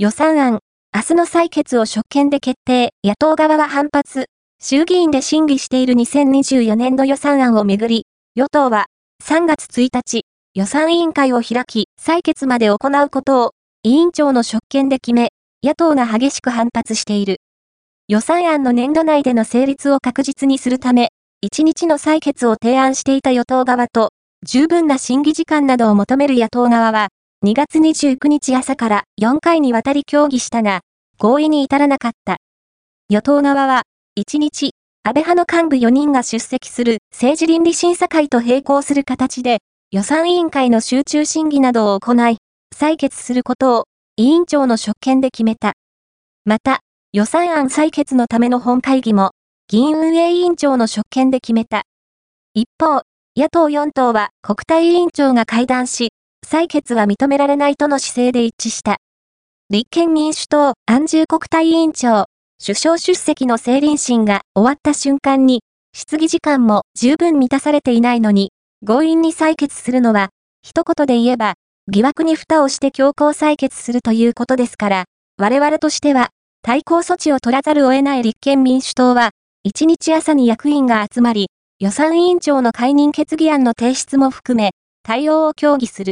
予算案、明日の採決を職権で決定、野党側は反発。衆議院で審議している2024年度予算案をめぐり、与党は3月1日、予算委員会を開き、採決まで行うことを委員長の職権で決め、野党が激しく反発している。予算案の年度内での成立を確実にするため、1日の採決を提案していた与党側と、十分な審議時間などを求める野党側は、2月29日朝から4回にわたり協議したが、合意に至らなかった。与党側は、1日、安倍派の幹部4人が出席する政治倫理審査会と並行する形で、予算委員会の集中審議などを行い、採決することを委員長の職権で決めた。また、予算案採決のための本会議も、議員運営委員長の職権で決めた。一方、野党4党は国対委員長が会談し、採決は認められないとの姿勢で一致した。立憲民主党安住国対委員長、首相出席の政倫審が終わった瞬間に、質疑時間も十分満たされていないのに、強引に採決するのは、一言で言えば、疑惑に蓋をして強行採決するということですから、我々としては、対抗措置を取らざるを得ない立憲民主党は、1日朝に役員が集まり、予算委員長の解任決議案の提出も含め、対応を協議する。